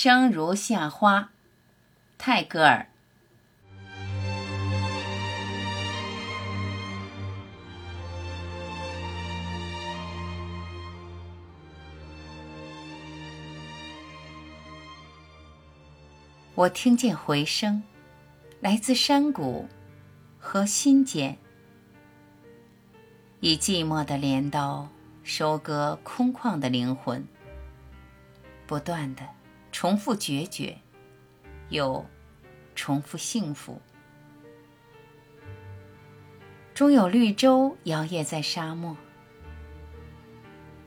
生如夏花，泰戈尔。我听见回声，来自山谷和心间，以寂寞的镰刀收割空旷的灵魂，不断的。重复决绝，又重复幸福。终有绿洲摇曳在沙漠。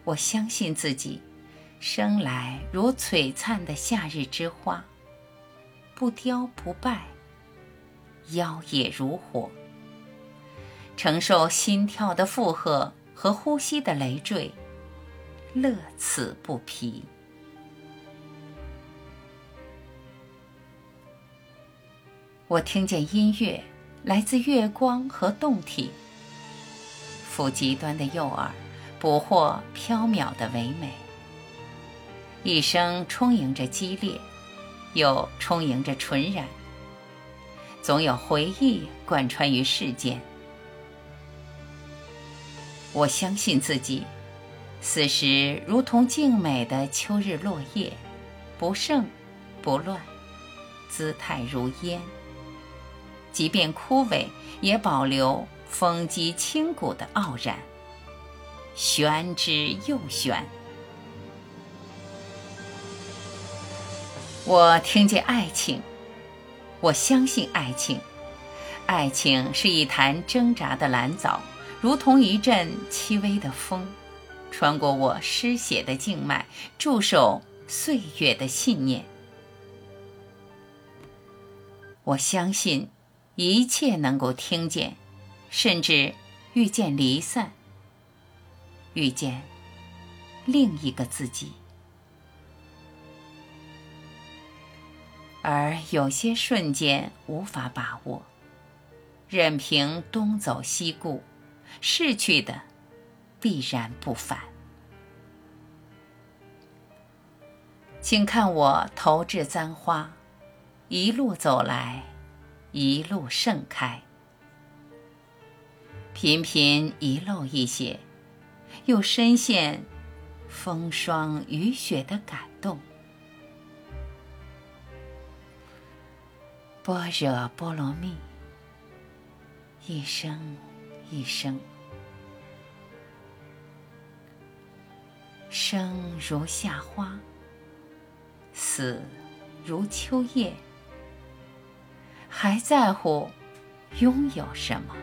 我相信自己，生来如璀璨的夏日之花，不凋不败，妖冶如火，承受心跳的负荷和呼吸的累赘，乐此不疲。我听见音乐，来自月光和洞体。抚极端的诱饵，捕获缥缈的唯美。一生充盈着激烈，又充盈着纯然。总有回忆贯穿于世间。我相信自己，此时如同静美的秋日落叶，不盛不乱，姿态如烟。即便枯萎，也保留风肌清骨的傲然。玄之又玄。我听见爱情，我相信爱情。爱情是一潭挣扎的蓝藻，如同一阵轻微的风，穿过我失血的静脉，驻守岁月的信念。我相信。一切能够听见，甚至遇见离散，遇见另一个自己。而有些瞬间无法把握，任凭东走西顾，逝去的必然不返。请看我投掷簪花，一路走来。一路盛开，频频遗漏一些，又深陷风霜雨雪的感动。般若波罗蜜，一生一生，生如夏花，死如秋叶。还在乎拥有什么？